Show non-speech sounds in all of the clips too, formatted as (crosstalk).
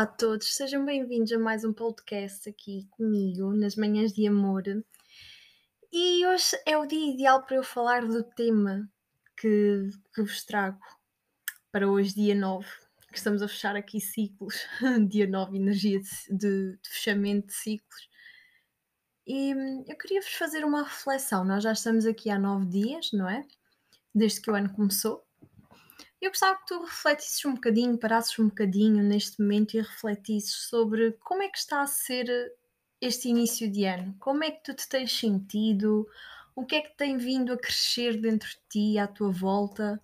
Olá a todos, sejam bem-vindos a mais um podcast aqui comigo nas manhãs de amor. E hoje é o dia ideal para eu falar do tema que, que vos trago para hoje, dia 9, que estamos a fechar aqui ciclos, (laughs) dia 9, energia de, de, de fechamento de ciclos. E hum, eu queria vos fazer uma reflexão. Nós já estamos aqui há nove dias, não é? Desde que o ano começou. Eu gostava que tu refletisses um bocadinho, parasses um bocadinho neste momento e refletisses sobre como é que está a ser este início de ano. Como é que tu te tens sentido? O que é que tem vindo a crescer dentro de ti, à tua volta?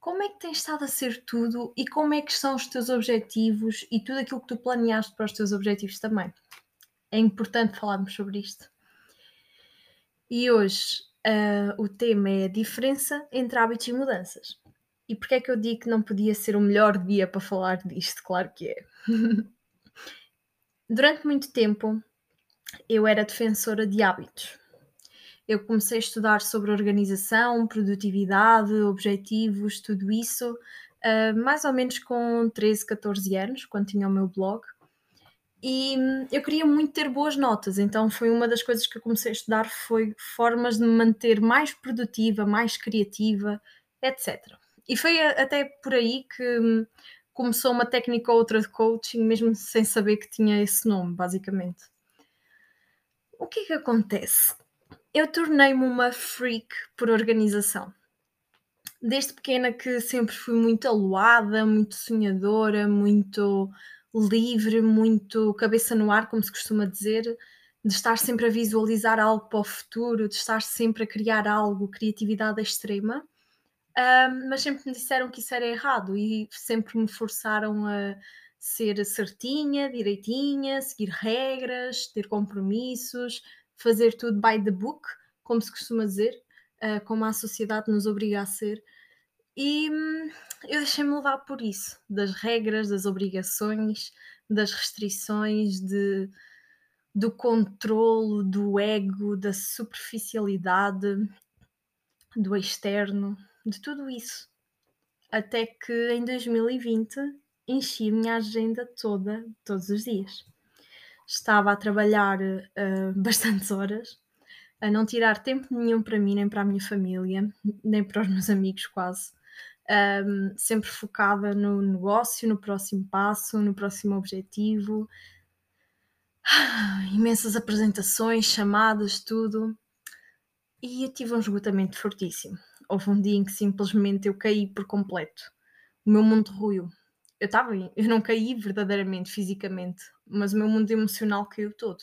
Como é que tem estado a ser tudo e como é que são os teus objetivos e tudo aquilo que tu planeaste para os teus objetivos também? É importante falarmos sobre isto. E hoje uh, o tema é a diferença entre hábitos e mudanças. E porquê é que eu digo que não podia ser o melhor dia para falar disto? Claro que é. (laughs) Durante muito tempo eu era defensora de hábitos. Eu comecei a estudar sobre organização, produtividade, objetivos, tudo isso, uh, mais ou menos com 13, 14 anos, quando tinha o meu blog. E hum, eu queria muito ter boas notas, então foi uma das coisas que eu comecei a estudar foi formas de me manter mais produtiva, mais criativa, etc. E foi até por aí que hum, começou uma técnica ou outra de coaching, mesmo sem saber que tinha esse nome, basicamente. O que é que acontece? Eu tornei-me uma freak por organização. Desde pequena que sempre fui muito aluada, muito sonhadora, muito livre, muito cabeça no ar, como se costuma dizer, de estar sempre a visualizar algo para o futuro, de estar sempre a criar algo, criatividade extrema. Um, mas sempre me disseram que isso era errado e sempre me forçaram a ser certinha, direitinha, seguir regras, ter compromissos, fazer tudo by the book, como se costuma dizer, uh, como a sociedade nos obriga a ser. E hum, eu deixei-me levar por isso, das regras, das obrigações, das restrições, de, do controlo, do ego, da superficialidade, do externo de tudo isso. Até que em 2020 enchi a minha agenda toda, todos os dias. Estava a trabalhar uh, (laughs) bastantes horas, a não tirar tempo nenhum para mim, nem para a minha família, nem para os meus amigos, quase. Um, sempre focada no negócio, no próximo passo, no próximo objetivo. (sighs) imensas apresentações, chamadas, tudo. E eu tive um esgotamento fortíssimo houve um dia em que simplesmente eu caí por completo. O meu mundo ruiu. Eu estava, eu não caí verdadeiramente fisicamente, mas o meu mundo emocional caiu todo.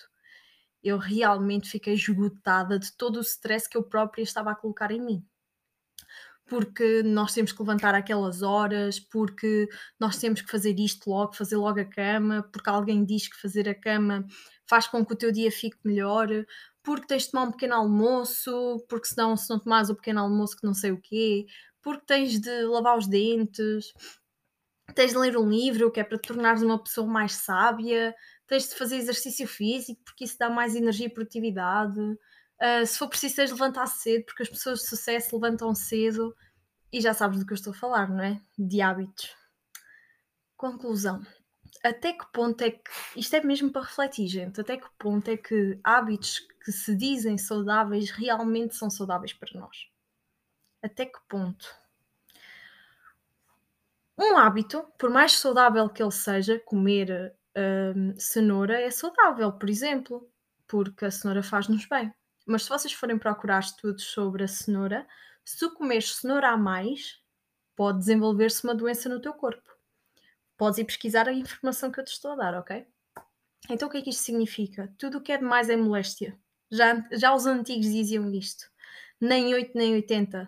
Eu realmente fiquei esgotada de todo o stress que eu própria estava a colocar em mim. Porque nós temos que levantar aquelas horas, porque nós temos que fazer isto logo, fazer logo a cama, porque alguém diz que fazer a cama faz com que o teu dia fique melhor, porque tens de tomar um pequeno almoço, porque senão se não tomares o pequeno almoço que não sei o quê, porque tens de lavar os dentes, tens de ler um livro que é para te tornares uma pessoa mais sábia, tens de fazer exercício físico porque isso dá mais energia e produtividade. Uh, se for preciso, tens de levantar cedo, porque as pessoas de sucesso levantam cedo e já sabes do que eu estou a falar, não é? De hábitos. Conclusão até que ponto é que. Isto é mesmo para refletir, gente. Até que ponto é que hábitos que se dizem saudáveis realmente são saudáveis para nós? Até que ponto? Um hábito, por mais saudável que ele seja, comer hum, cenoura é saudável, por exemplo, porque a cenoura faz-nos bem. Mas se vocês forem procurar estudos sobre a cenoura, se tu comeres cenoura a mais, pode desenvolver-se uma doença no teu corpo podes ir pesquisar a informação que eu te estou a dar, ok? Então o que é que isto significa? Tudo o que é demais é moléstia. Já, já os antigos diziam isto. Nem 8, nem 80.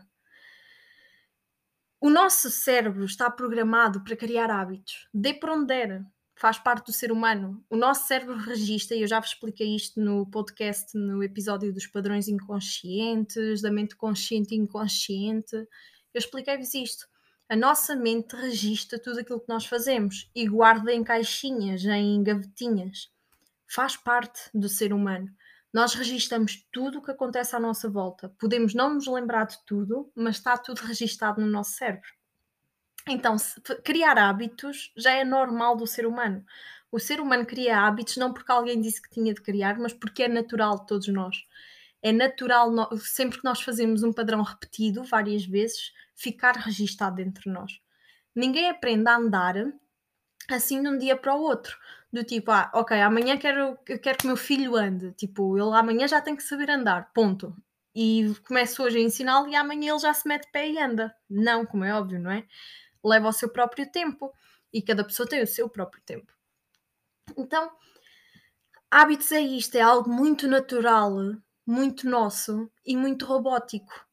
O nosso cérebro está programado para criar hábitos. Dê por onde der. Faz parte do ser humano. O nosso cérebro registra, e eu já vos expliquei isto no podcast, no episódio dos padrões inconscientes, da mente consciente e inconsciente. Eu expliquei-vos isto a nossa mente registra tudo aquilo que nós fazemos e guarda em caixinhas, em gavetinhas. Faz parte do ser humano. Nós registramos tudo o que acontece à nossa volta. Podemos não nos lembrar de tudo, mas está tudo registado no nosso cérebro. Então, criar hábitos já é normal do ser humano. O ser humano cria hábitos não porque alguém disse que tinha de criar, mas porque é natural de todos nós. É natural, sempre que nós fazemos um padrão repetido várias vezes, ficar registado entre nós. Ninguém aprende a andar assim de um dia para o outro. Do tipo, ah, ok, amanhã quero, eu quero que o meu filho ande. Tipo, ele amanhã já tem que saber andar, ponto. E começo hoje a ensiná-lo e amanhã ele já se mete pé e anda. Não, como é óbvio, não é? Leva o seu próprio tempo e cada pessoa tem o seu próprio tempo. Então, hábitos é isto, é algo muito natural, muito nosso e muito robótico.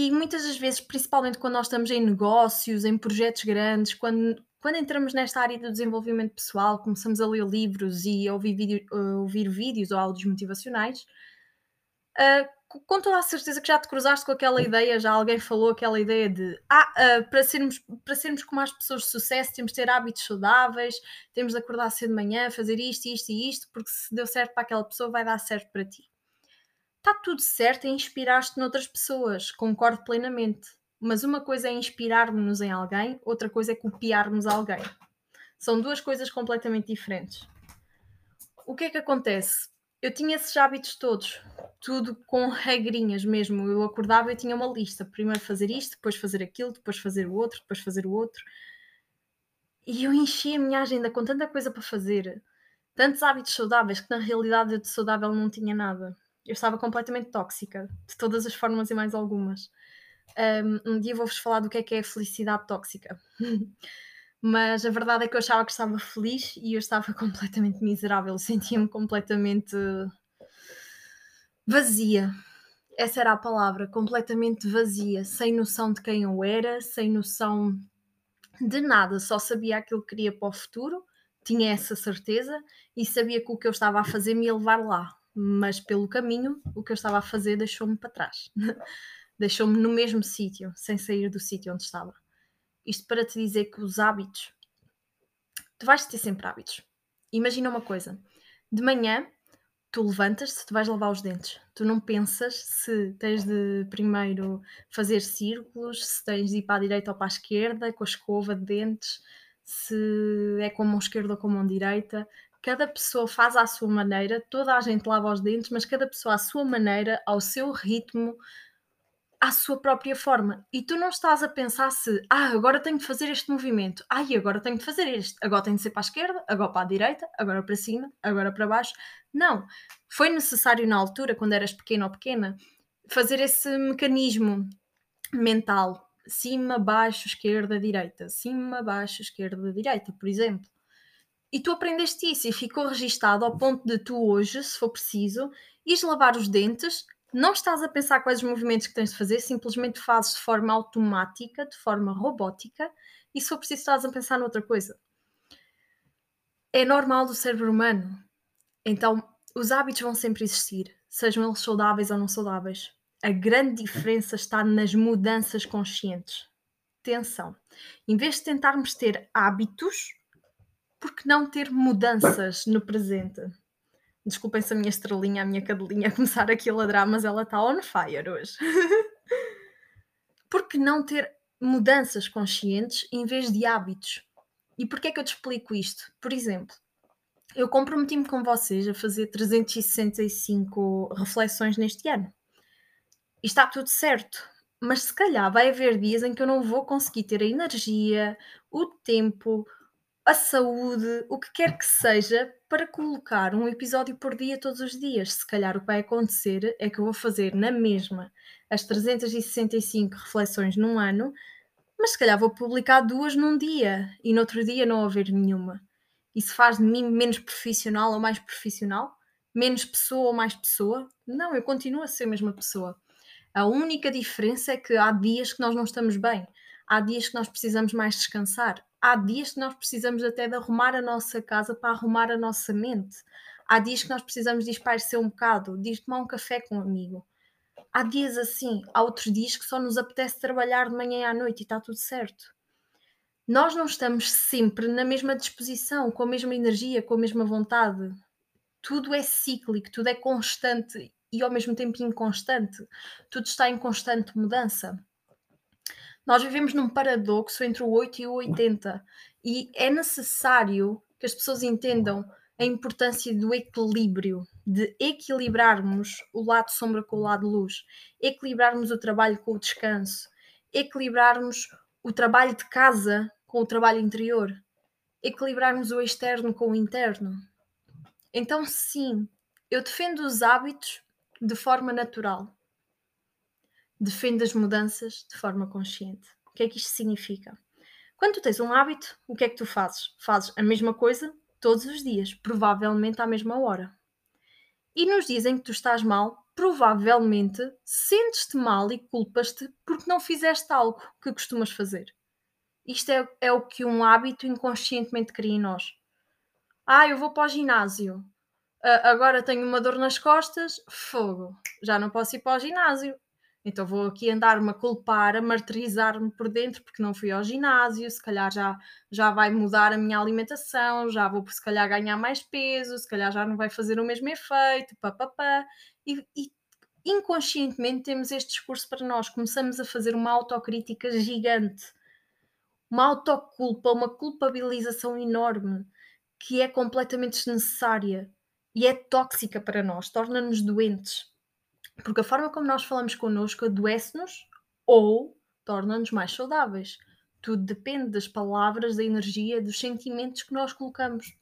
E muitas das vezes, principalmente quando nós estamos em negócios, em projetos grandes, quando, quando entramos nesta área do desenvolvimento pessoal, começamos a ler livros e a ouvir, vídeo- a ouvir vídeos ou áudios motivacionais, co- com toda a certeza que já te cruzaste com aquela ideia, já alguém falou aquela ideia de ah, ah, para, sermos, para sermos como as pessoas de sucesso, temos de ter hábitos saudáveis, temos de acordar cedo de manhã, fazer isto, isto e isto, porque se deu certo para aquela pessoa, vai dar certo para ti está tudo certo em inspirar-te noutras pessoas, concordo plenamente. Mas uma coisa é inspirar-nos em alguém, outra coisa é copiarmos alguém. São duas coisas completamente diferentes. O que é que acontece? Eu tinha esses hábitos todos, tudo com regrinhas mesmo. Eu acordava e tinha uma lista: primeiro fazer isto, depois fazer aquilo, depois fazer o outro, depois fazer o outro. E eu enchi a minha agenda com tanta coisa para fazer, tantos hábitos saudáveis, que na realidade eu de saudável não tinha nada. Eu estava completamente tóxica, de todas as formas e mais algumas. Um, dia vou-vos falar do que é que é felicidade tóxica. (laughs) Mas a verdade é que eu achava que estava feliz e eu estava (laughs) completamente miserável, sentia-me completamente vazia. Essa era a palavra, completamente vazia, sem noção de quem eu era, sem noção de nada, só sabia aquilo que queria para o futuro, tinha essa certeza e sabia que o que eu estava a fazer me ia levar lá, mas pelo caminho o que eu estava a fazer deixou-me para trás, (laughs) deixou-me no mesmo sítio, sem sair do sítio onde estava. Isto para te dizer que os hábitos, tu vais ter sempre hábitos. Imagina uma coisa: de manhã tu levantas-te, tu vais lavar os dentes. Tu não pensas se tens de primeiro fazer círculos, se tens de ir para a direita ou para a esquerda, com a escova de dentes, se é com a mão esquerda ou com a mão direita. Cada pessoa faz à sua maneira, toda a gente lava os dentes, mas cada pessoa à sua maneira, ao seu ritmo, à sua própria forma. E tu não estás a pensar se, ah, agora tenho de fazer este movimento, ai, agora tenho de fazer este, agora tenho de ser para a esquerda, agora para a direita, agora para cima, agora para baixo. Não. Foi necessário na altura, quando eras pequeno ou pequena, fazer esse mecanismo mental. Cima, baixo, esquerda, direita. Cima, baixo, esquerda, direita, por exemplo. E tu aprendeste isso e ficou registado ao ponto de tu hoje, se for preciso, ires lavar os dentes, não estás a pensar quais os movimentos que tens de fazer, simplesmente fazes de forma automática, de forma robótica, e se for preciso estás a pensar noutra coisa. É normal do cérebro humano. Então, os hábitos vão sempre existir, sejam eles saudáveis ou não saudáveis. A grande diferença está nas mudanças conscientes. Atenção, em vez de tentarmos ter hábitos, por que não ter mudanças no presente? Desculpem se a minha estrelinha, a minha cadelinha começar aqui a ladrar, mas ela está on fire hoje. (laughs) por que não ter mudanças conscientes em vez de hábitos? E porquê é que eu te explico isto? Por exemplo, eu comprometi-me com vocês a fazer 365 reflexões neste ano. E está tudo certo. Mas se calhar vai haver dias em que eu não vou conseguir ter a energia, o tempo, a saúde, o que quer que seja, para colocar um episódio por dia todos os dias. Se calhar o que vai acontecer é que eu vou fazer na mesma as 365 reflexões num ano, mas se calhar vou publicar duas num dia e no outro dia não haver nenhuma. Isso faz de mim menos profissional ou mais profissional? Menos pessoa ou mais pessoa? Não, eu continuo a ser a mesma pessoa. A única diferença é que há dias que nós não estamos bem, há dias que nós precisamos mais descansar, há dias que nós precisamos até de arrumar a nossa casa para arrumar a nossa mente, há dias que nós precisamos de espairecer um bocado, de tomar um café com um amigo. Há dias assim, há outros dias que só nos apetece trabalhar de manhã à noite e está tudo certo. Nós não estamos sempre na mesma disposição, com a mesma energia, com a mesma vontade. Tudo é cíclico, tudo é constante e ao mesmo tempo inconstante. Tudo está em constante mudança. Nós vivemos num paradoxo entre o 8 e o 80 e é necessário que as pessoas entendam a importância do equilíbrio, de equilibrarmos o lado sombra com o lado luz, equilibrarmos o trabalho com o descanso, equilibrarmos o trabalho de casa com o trabalho interior, equilibrarmos o externo com o interno. Então, sim, eu defendo os hábitos de forma natural. Defendo as mudanças de forma consciente. O que é que isto significa? Quando tu tens um hábito, o que é que tu fazes? Fazes a mesma coisa todos os dias, provavelmente à mesma hora. E nos dias em que tu estás mal, provavelmente sentes-te mal e culpas-te porque não fizeste algo que costumas fazer. Isto é, é o que um hábito inconscientemente cria em nós. Ah, eu vou para o ginásio. Uh, agora tenho uma dor nas costas. Fogo. Já não posso ir para o ginásio. Então vou aqui andar-me a culpar, a martirizar-me por dentro porque não fui ao ginásio, se calhar já, já vai mudar a minha alimentação, já vou se calhar ganhar mais peso, se calhar já não vai fazer o mesmo efeito, papapá. E, e inconscientemente temos este discurso para nós, começamos a fazer uma autocrítica gigante, uma autoculpa, uma culpabilização enorme que é completamente desnecessária e é tóxica para nós, torna-nos doentes. Porque a forma como nós falamos connosco adoece-nos ou torna-nos mais saudáveis. Tudo depende das palavras, da energia, dos sentimentos que nós colocamos.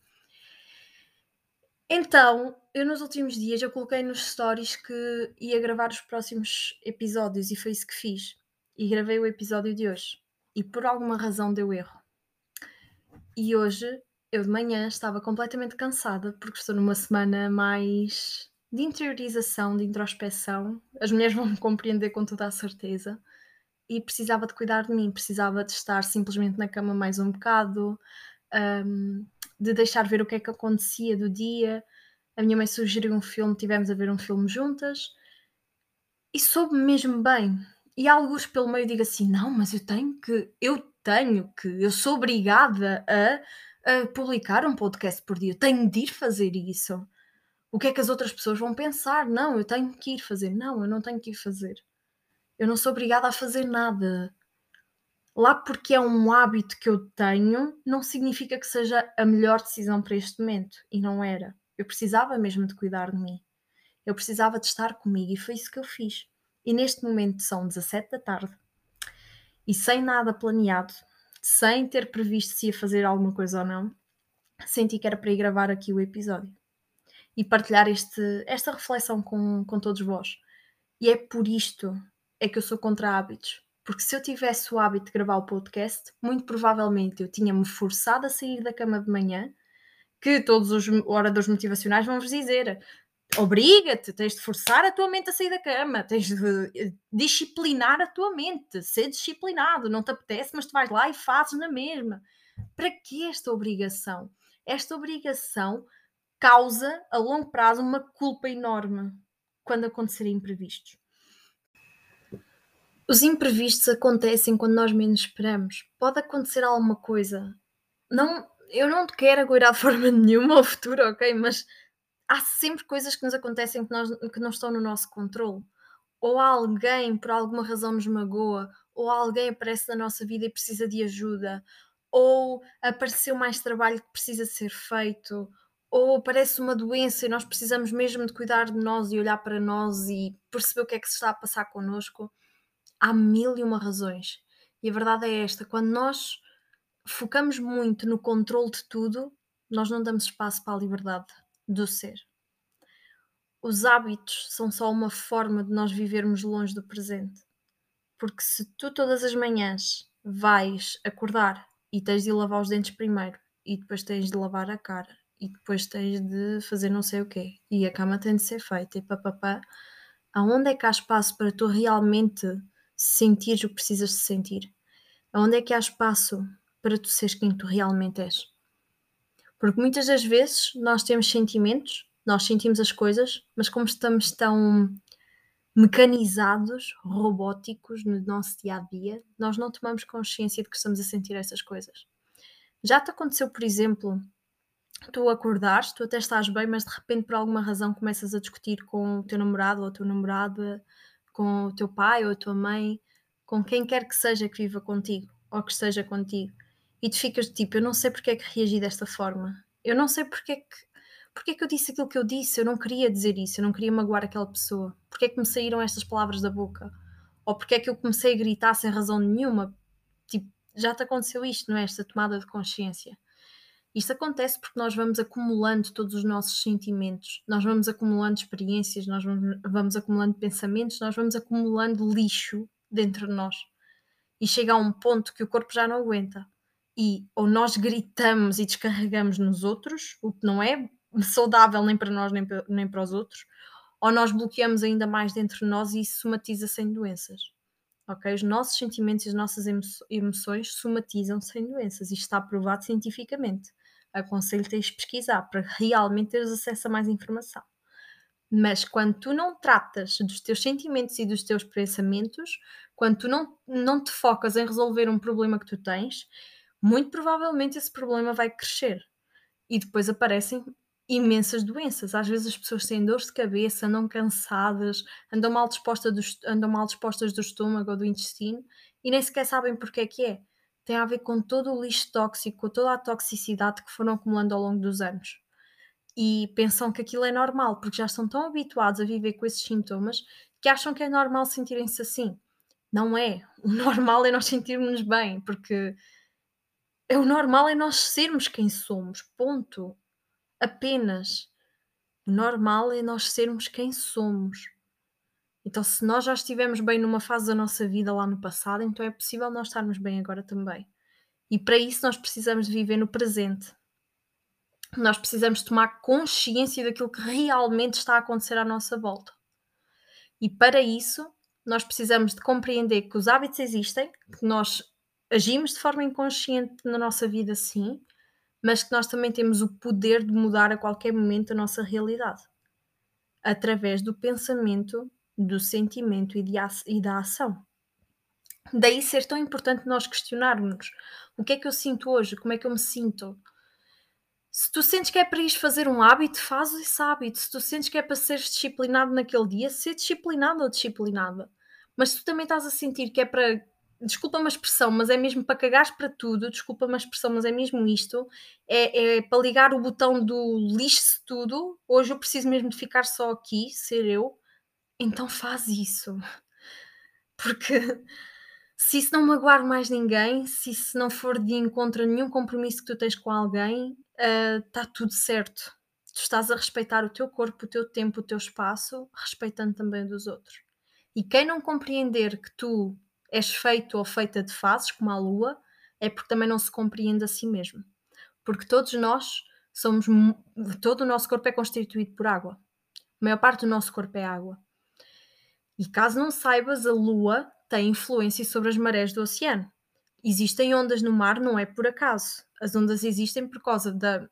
Então, eu nos últimos dias eu coloquei nos stories que ia gravar os próximos episódios e foi isso que fiz. E gravei o episódio de hoje. E por alguma razão deu erro. E hoje, eu de manhã estava completamente cansada porque estou numa semana mais de interiorização, de introspeção. As mulheres vão me compreender com toda a certeza. E precisava de cuidar de mim, precisava de estar simplesmente na cama mais um bocado, um, de deixar ver o que é que acontecia do dia. A minha mãe sugeriu um filme, tivemos a ver um filme juntas e soube mesmo bem. E alguns pelo meio digo assim: não, mas eu tenho que, eu tenho que, eu sou obrigada a, a publicar um podcast por dia, eu tenho de ir fazer isso o que é que as outras pessoas vão pensar? Não, eu tenho que ir fazer. Não, eu não tenho que ir fazer. Eu não sou obrigada a fazer nada. Lá porque é um hábito que eu tenho, não significa que seja a melhor decisão para este momento. E não era. Eu precisava mesmo de cuidar de mim. Eu precisava de estar comigo e foi isso que eu fiz. E neste momento são 17 da tarde e sem nada planeado, sem ter previsto se ia fazer alguma coisa ou não, senti que era para ir gravar aqui o episódio e partilhar este, esta reflexão com, com todos vós. E é por isto é que eu sou contra hábitos. Porque se eu tivesse o hábito de gravar o podcast, muito provavelmente eu tinha-me forçado a sair da cama de manhã, que todos os oradores motivacionais vão vos dizer: obriga-te, tens de forçar a tua mente a sair da cama, tens de eh, disciplinar a tua mente, ser disciplinado, não te apetece, mas tu vais lá e fazes na mesma. Para que esta obrigação? Esta obrigação causa a longo prazo uma culpa enorme quando acontecerem imprevistos. Os imprevistos acontecem quando nós menos esperamos. Pode acontecer alguma coisa. Não, eu não te quero agoirar de forma (laughs) nenhuma ao futuro, ok? Mas há sempre coisas que nos acontecem que, nós, que não estão no nosso controle. Ou alguém, por alguma razão, nos magoa, ou alguém aparece na nossa vida e precisa de ajuda, ou apareceu mais trabalho que precisa ser feito, ou parece uma doença e nós precisamos mesmo de cuidar de nós e olhar para nós e perceber o que é que se está a passar connosco, há mil e uma razões. E a verdade é esta: quando nós focamos muito no controle de tudo, nós não damos espaço para a liberdade do ser. Os hábitos são só uma forma de nós vivermos longe do presente. Porque se tu todas as manhãs vais acordar e tens de lavar os dentes primeiro e depois tens de lavar a cara e depois tens de fazer não sei o quê, e a cama tem de ser feita, e papapá, aonde é que há espaço para tu realmente sentir o que precisas de sentir? Aonde é que há espaço para tu seres quem tu realmente és? Porque muitas das vezes nós temos sentimentos, nós sentimos as coisas, mas como estamos tão mecanizados, robóticos no nosso dia a dia, nós não tomamos consciência de que estamos a sentir essas coisas. Já te aconteceu, por exemplo, tu acordares, tu até estás bem, mas de repente por alguma razão começas a discutir com o teu namorado ou a tua namorada, com o teu pai ou a tua mãe, com quem quer que seja que viva contigo ou que esteja contigo, e tu ficas tipo, eu não sei porque é que reagi desta forma, eu não sei porque é que porque é que eu disse aquilo que eu disse? Eu não queria dizer isso, eu não queria magoar aquela pessoa. Porque é que me saíram estas palavras da boca? Ou porque é que eu comecei a gritar sem razão nenhuma? Tipo, já te aconteceu isto, não é? Esta tomada de consciência. Isto acontece porque nós vamos acumulando todos os nossos sentimentos, nós vamos acumulando experiências, nós vamos, vamos acumulando pensamentos, nós vamos acumulando lixo dentro de nós. E chega a um ponto que o corpo já não aguenta. E ou nós gritamos e descarregamos nos outros, o que não é saudável nem para nós nem para, nem para os outros, ou nós bloqueamos ainda mais dentro de nós e isso somatiza-se doenças. Ok? Os nossos sentimentos e as nossas emo emoções somatizam-se em doenças. Isto está provado cientificamente. Aconselho-te a pesquisar para realmente teres acesso a mais informação. Mas quando tu não tratas dos teus sentimentos e dos teus pensamentos, quando tu não, não te focas em resolver um problema que tu tens, muito provavelmente esse problema vai crescer. E depois aparecem imensas doenças. Às vezes as pessoas têm dores de cabeça, andam cansadas, andam mal dispostas do, andam mal dispostas do estômago ou do intestino e nem sequer sabem porque é que é. Tem a ver com todo o lixo tóxico, com toda a toxicidade que foram acumulando ao longo dos anos. E pensam que aquilo é normal, porque já estão tão habituados a viver com esses sintomas que acham que é normal sentirem-se assim. Não é. O (laughs) normal é nós sentirmos bem, porque é o normal é nós sermos quem somos. Ponto apenas. O normal é nós sermos quem somos. Então, se nós já estivemos bem numa fase da nossa vida lá no passado, então é possível nós estarmos bem agora também. E para isso nós precisamos de viver no presente. Nós precisamos tomar consciência daquilo que realmente está a acontecer à nossa volta. E para isso, nós precisamos de compreender que os hábitos existem, que nós agimos de forma inconsciente na nossa vida, sim, mas que nós também temos o poder de mudar a qualquer momento a nossa realidade através do pensamento, do sentimento e, de, e da ação. Daí ser tão importante nós questionarmos o que é que eu sinto hoje, como é que eu me sinto. Se tu sentes que é para ir fazer um hábito, faz esse hábito. Se tu sentes que é para ser disciplinado naquele dia, ser disciplinado ou disciplinada. Mas se tu também estás a sentir que é para desculpa uma expressão, mas é mesmo para cagares para tudo, desculpa uma expressão, mas é mesmo isto, é, é para ligar o botão do lixe tudo, hoje eu preciso mesmo de ficar só aqui, ser eu, então faz isso. Porque se isso não magoar mais ninguém, se isso não for de encontro a nenhum compromisso que tu tens com alguém, está uh, tudo certo. Tu estás a respeitar o teu corpo, o teu tempo, o teu espaço, respeitando também dos outros. E quem não compreender que tu és feito ou feita de fases, como a lua, é porque também não se compreende a si mesmo. Porque todos nós somos. Todo o nosso corpo é constituído por água. A maior parte do nosso corpo é água. E caso não saibas, a lua tem influência sobre as marés do oceano. Existem ondas no mar, não é por acaso. As ondas existem por causa da,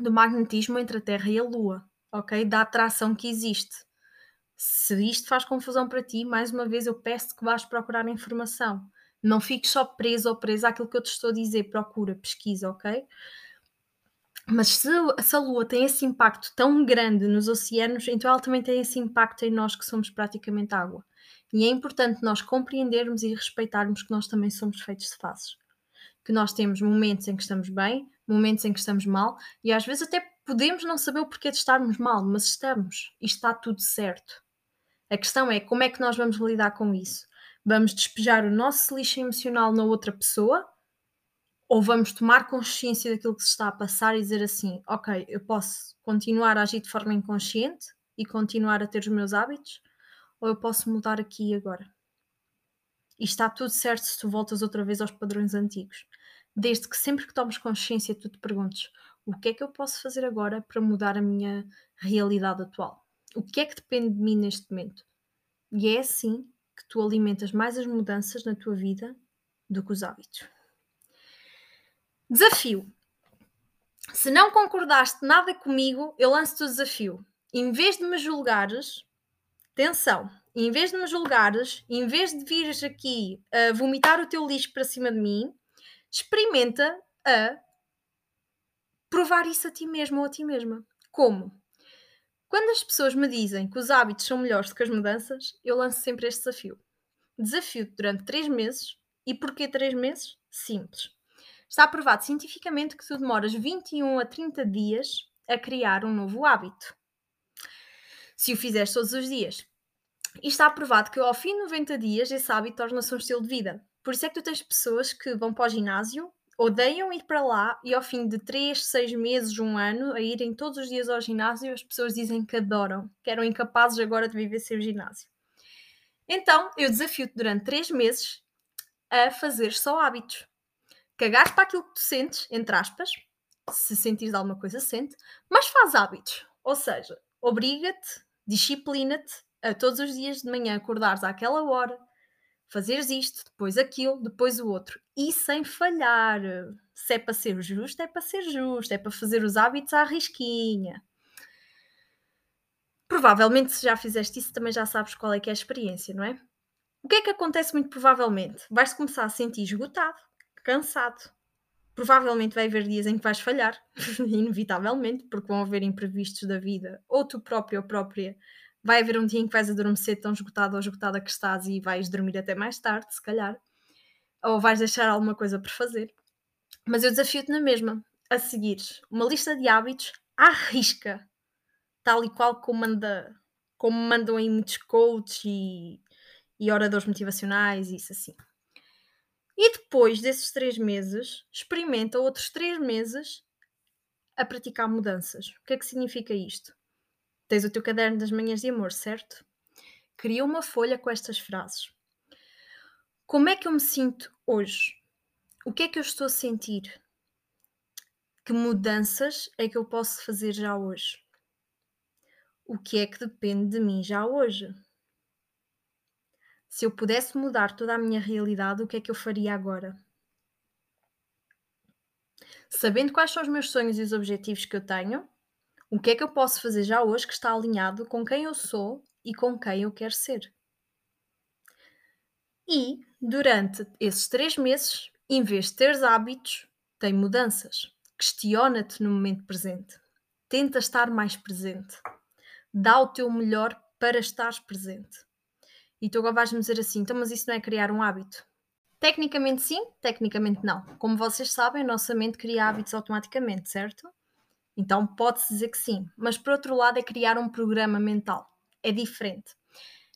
do magnetismo entre a Terra e a Lua, ok? Da atração que existe. Se isto faz confusão para ti, mais uma vez eu peço que vás procurar informação. Não fiques só preso ou presa àquilo que eu te estou a dizer. Procura, pesquisa, ok? Mas se, se, a Lua tem esse impacto tão grande nos oceanos, então ela também tem esse impacto em nós que somos praticamente água. E é importante nós compreendermos e respeitarmos que nós também somos feitos de fases. Que nós temos momentos em que estamos bem, momentos em que estamos mal, e às vezes até podemos não saber o porquê de estarmos mal, mas estamos e está tudo certo. A questão é como é que nós vamos lidar com isso? Vamos despejar o nosso lixo emocional na outra pessoa? Ou vamos tomar consciência daquilo que se está a passar e dizer assim: ok, eu posso continuar a agir de forma inconsciente e continuar a ter os meus hábitos? Ou eu posso mudar aqui e agora? E está tudo certo se tu voltas outra vez aos padrões antigos. Desde que sempre que tomes consciência, tu te perguntes: o que é que eu posso fazer agora para mudar a minha realidade atual? o que é que depende de mim neste momento? E é assim que tu alimentas mais as mudanças na tua vida do que os hábitos. Desafio. Se não concordaste nada comigo, eu lanço-te o desafio. Em vez de me julgares, atenção, em vez de me julgares, em vez de vires aqui a vomitar o teu lixo para cima de mim, experimenta a provar isso a ti mesmo ou a ti mesma. Como? Quando as pessoas me dizem que os hábitos são melhores do que as mudanças, eu lanço sempre este desafio. Desafio-te durante 3 meses. E porquê 3 meses? Simples. Está provado cientificamente que tu demoras 21 a 30 dias a criar um novo hábito. Se o fizeres todos os dias. E está provado que ao fim de 90 dias esse hábito torna-se um estilo de vida. Por isso é que tu tens pessoas que vão para o ginásio, odeiam ir para lá e ao fim de 3, 6 meses, um ano, a irem todos os dias ao ginásio, as pessoas dizem que adoram, que eram incapazes agora de viver sem o ginásio. Então, eu desafio-te durante 3 meses a fazer só hábitos. Cagares para aquilo que tu sentes, entre aspas, se sentires alguma coisa, sente, mas faz hábitos. Ou seja, obriga-te, disciplina-te a todos os dias de manhã acordares àquela hora, fazeres isto, depois aquilo, depois o outro. E sem falhar. Se é para ser justo, é para ser justo, é para fazer os hábitos à risquinha. Provavelmente, se já fizeste isso, também já sabes qual é que é a experiência, não é? O que é que acontece muito provavelmente? Vais começar a sentir esgotado, cansado. Provavelmente vai haver dias em que vais falhar, (laughs) inevitavelmente, porque vão haver imprevistos da vida, ou tu próprio ou própria. Vai haver um dia em que vais adormecer tão esgotado ou esgotada que estás e vais dormir até mais tarde, se calhar. Ou vais deixar alguma coisa por fazer. Mas eu desafio-te na mesma a seguir uma lista de hábitos à risca, tal e qual como, manda, como mandam aí muitos coaches e, e oradores motivacionais e isso assim. E depois desses três meses, experimenta outros três meses a praticar mudanças. O que é que significa isto? Tens o teu caderno das manhãs de amor, certo? Cria uma folha com estas frases. Como é que eu me sinto hoje? O que é que eu estou a sentir? Que mudanças é que eu posso fazer já hoje? O que é que depende de mim já hoje? Se eu pudesse mudar toda a minha realidade, o que é que eu faria agora? Sabendo quais são os meus sonhos e os objetivos que eu tenho, o que é que eu posso fazer já hoje que está alinhado com quem eu sou e com quem eu quero ser? E, durante esses três meses, em vez de teres hábitos, tem mudanças. Questiona-te no momento presente. Tenta estar mais presente. Dá o teu melhor para estar presente. E tu agora vais-me dizer assim, então, mas isso não é criar um hábito? Tecnicamente sim, tecnicamente não. Como vocês sabem, a nossa mente cria hábitos automaticamente, certo? Então pode-se dizer que sim. Mas por outro lado é criar um programa mental. É diferente.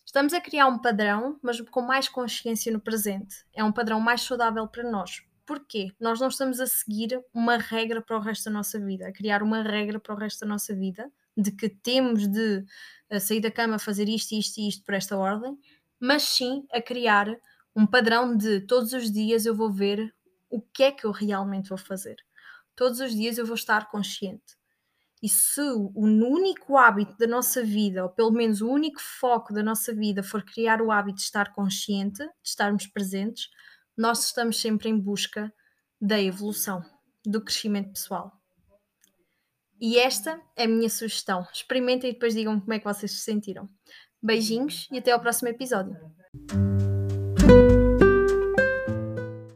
Estamos a criar um padrão, mas com mais consciência no presente. É um padrão mais saudável para nós. Porquê? Nós não estamos a seguir uma regra para o resto da nossa vida, a criar uma regra para o resto da nossa vida, de que temos de sair da cama, fazer isto, isto e isto por esta ordem, mas sim a criar um padrão de todos os dias eu vou ver o que é que eu realmente vou fazer. Todos os dias eu vou estar consciente. E se o único hábito da nossa vida, ou pelo menos o único foco da nossa vida, for criar o hábito de estar consciente, de estarmos presentes, nós estamos sempre em busca da evolução, do crescimento pessoal. E esta é a minha sugestão. Experimentem e depois digam como é que vocês se sentiram. Beijinhos e até ao próximo episódio.